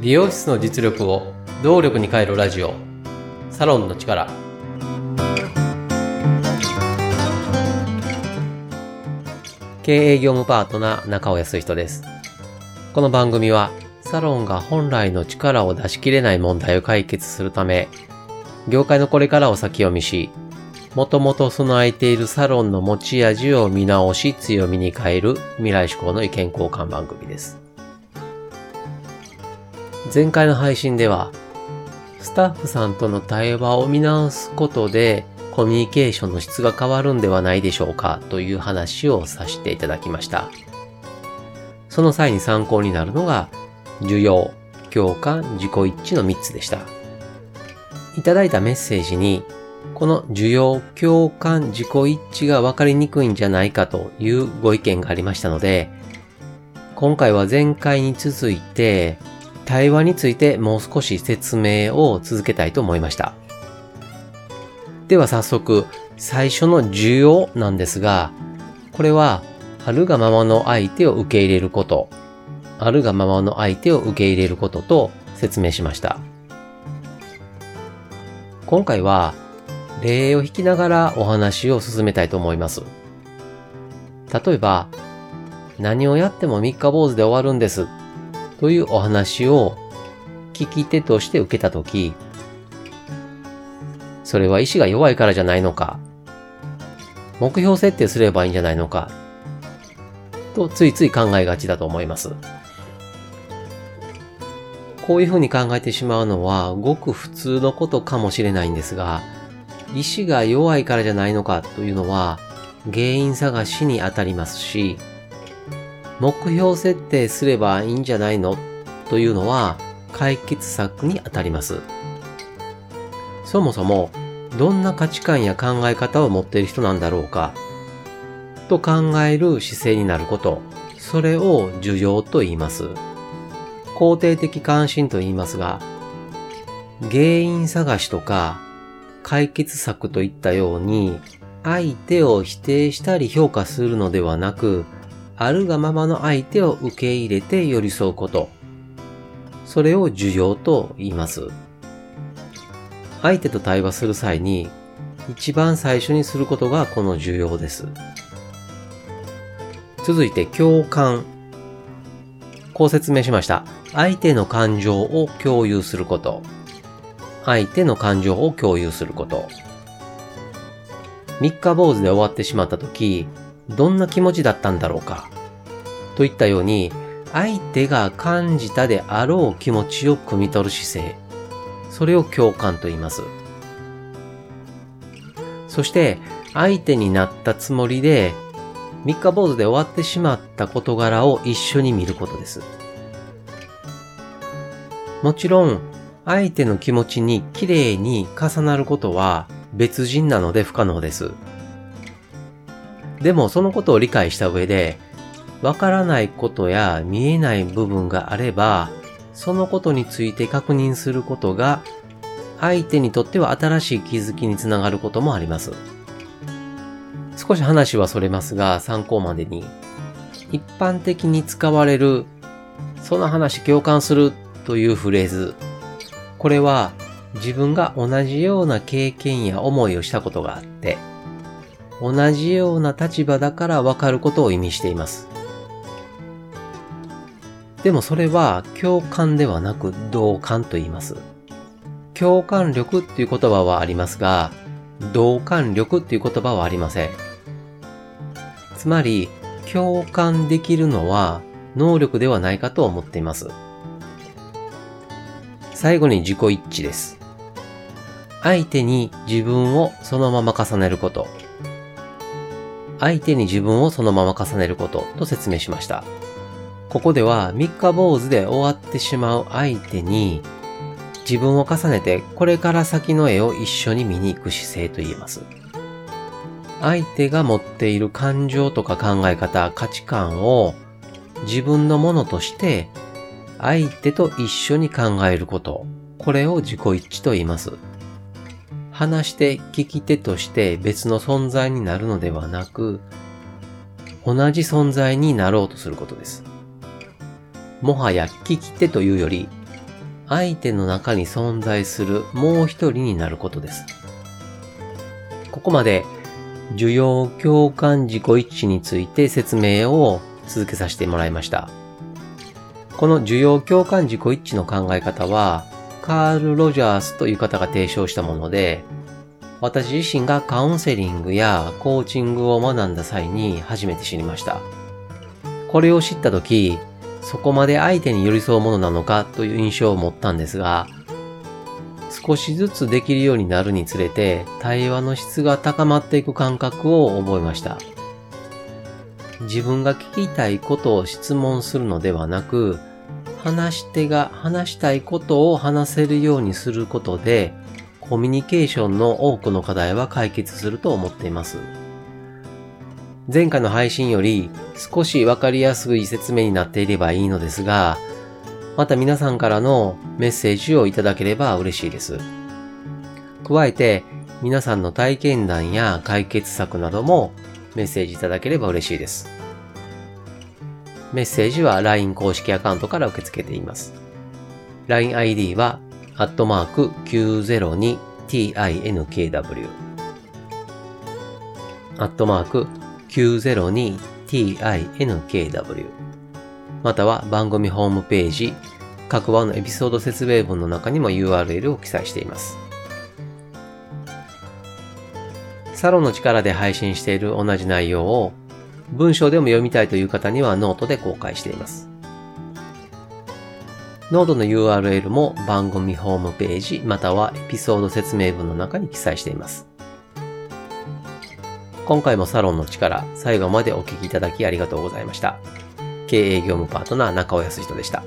美容室の実力を動力に変えるラジオ。サロンの力。経営業務パートナー中尾康人です。この番組はサロンが本来の力を出し切れない問題を解決するため業界のこれからを先読みしもともと備えているサロンの持ち味を見直し強みに変える未来志向の意見交換番組です前回の配信では、スタッフさんとの対話を見直すことで、コミュニケーションの質が変わるんではないでしょうかという話をさせていただきました。その際に参考になるのが、需要、共感、自己一致の3つでした。いただいたメッセージに、この需要、共感、自己一致が分かりにくいんじゃないかというご意見がありましたので、今回は前回に続いて、対話についてもう少し説明を続けたいと思いました。では早速、最初の需要なんですが、これは、あるがままの相手を受け入れること、あるがままの相手を受け入れることと説明しました。今回は、例を引きながらお話を進めたいと思います。例えば、何をやっても三日坊主で終わるんですというお話を聞き手として受けたとき、それは意志が弱いからじゃないのか、目標設定すればいいんじゃないのか、とついつい考えがちだと思います。こういうふうに考えてしまうのはごく普通のことかもしれないんですが、意志が弱いからじゃないのかというのは原因探しにあたりますし、目標設定すればいいんじゃないのというのは解決策にあたります。そもそもどんな価値観や考え方を持っている人なんだろうかと考える姿勢になること、それを需要と言います。肯定的関心と言いますが、原因探しとか解決策といったように相手を否定したり評価するのではなく、あるがままの相手を受け入れて寄り添うこと。それを需要と言います。相手と対話する際に一番最初にすることがこの需要です。続いて共感。こう説明しました。相手の感情を共有すること。相手の感情を共有すること。三日坊主で終わってしまった時、どんな気持ちだったんだろうか？といったように、相手が感じたであろう気持ちを汲み取る姿勢。それを共感と言います。そして、相手になったつもりで、三日坊主で終わってしまった事柄を一緒に見ることです。もちろん、相手の気持ちに綺麗に重なることは別人なので不可能です。でもそのことを理解した上で、わからないことや見えない部分があれば、そのことについて確認することが、相手にとっては新しい気づきにつながることもあります。少し話はそれますが、参考までに、一般的に使われる、その話共感するというフレーズ。これは自分が同じような経験や思いをしたことがあって、同じような立場だからわかることを意味しています。でもそれは共感ではなく同感と言います。共感力っていう言葉はありますが、同感力っていう言葉はありません。つまり、共感できるのは能力ではないかと思っています。最後に自己一致です。相手に自分をそのまま重ねること。相手に自分をそのまま重ねることと説明しました。ここでは三日坊主で終わってしまう相手に自分を重ねてこれから先の絵を一緒に見に行く姿勢と言えます。相手が持っている感情とか考え方、価値観を自分のものとして相手と一緒に考えること。これを自己一致と言います。話して聞き手として別の存在になるのではなく、同じ存在になろうとすることです。もはや聞き手というより、相手の中に存在するもう一人になることです。ここまで、需要共感自己一致について説明を続けさせてもらいました。この需要共感自己一致の考え方は、カール・ロジャースという方が提唱したもので、私自身がカウンセリングやコーチングを学んだ際に初めて知りました。これを知ったとき、そこまで相手に寄り添うものなのかという印象を持ったんですが、少しずつできるようになるにつれて対話の質が高まっていく感覚を覚えました。自分が聞きたいことを質問するのではなく、話し手が話したいことを話せるようにすることで、コミュニケーションの多くの課題は解決すると思っています。前回の配信より少しわかりやすい説明になっていればいいのですが、また皆さんからのメッセージをいただければ嬉しいです。加えて、皆さんの体験談や解決策などもメッセージいただければ嬉しいです。メッセージは LINE 公式アカウントから受け付けています。LINEID は、アットマーク 902tinkw アットマーク 902tinkw または番組ホームページ、各話のエピソード説明文の中にも URL を記載しています。サロンの力で配信している同じ内容を文章でも読みたいという方にはノートで公開しています。ノートの URL も番組ホームページまたはエピソード説明文の中に記載しています。今回もサロンの力、最後までお聞きいただきありがとうございました。経営業務パートナー中尾康人でした。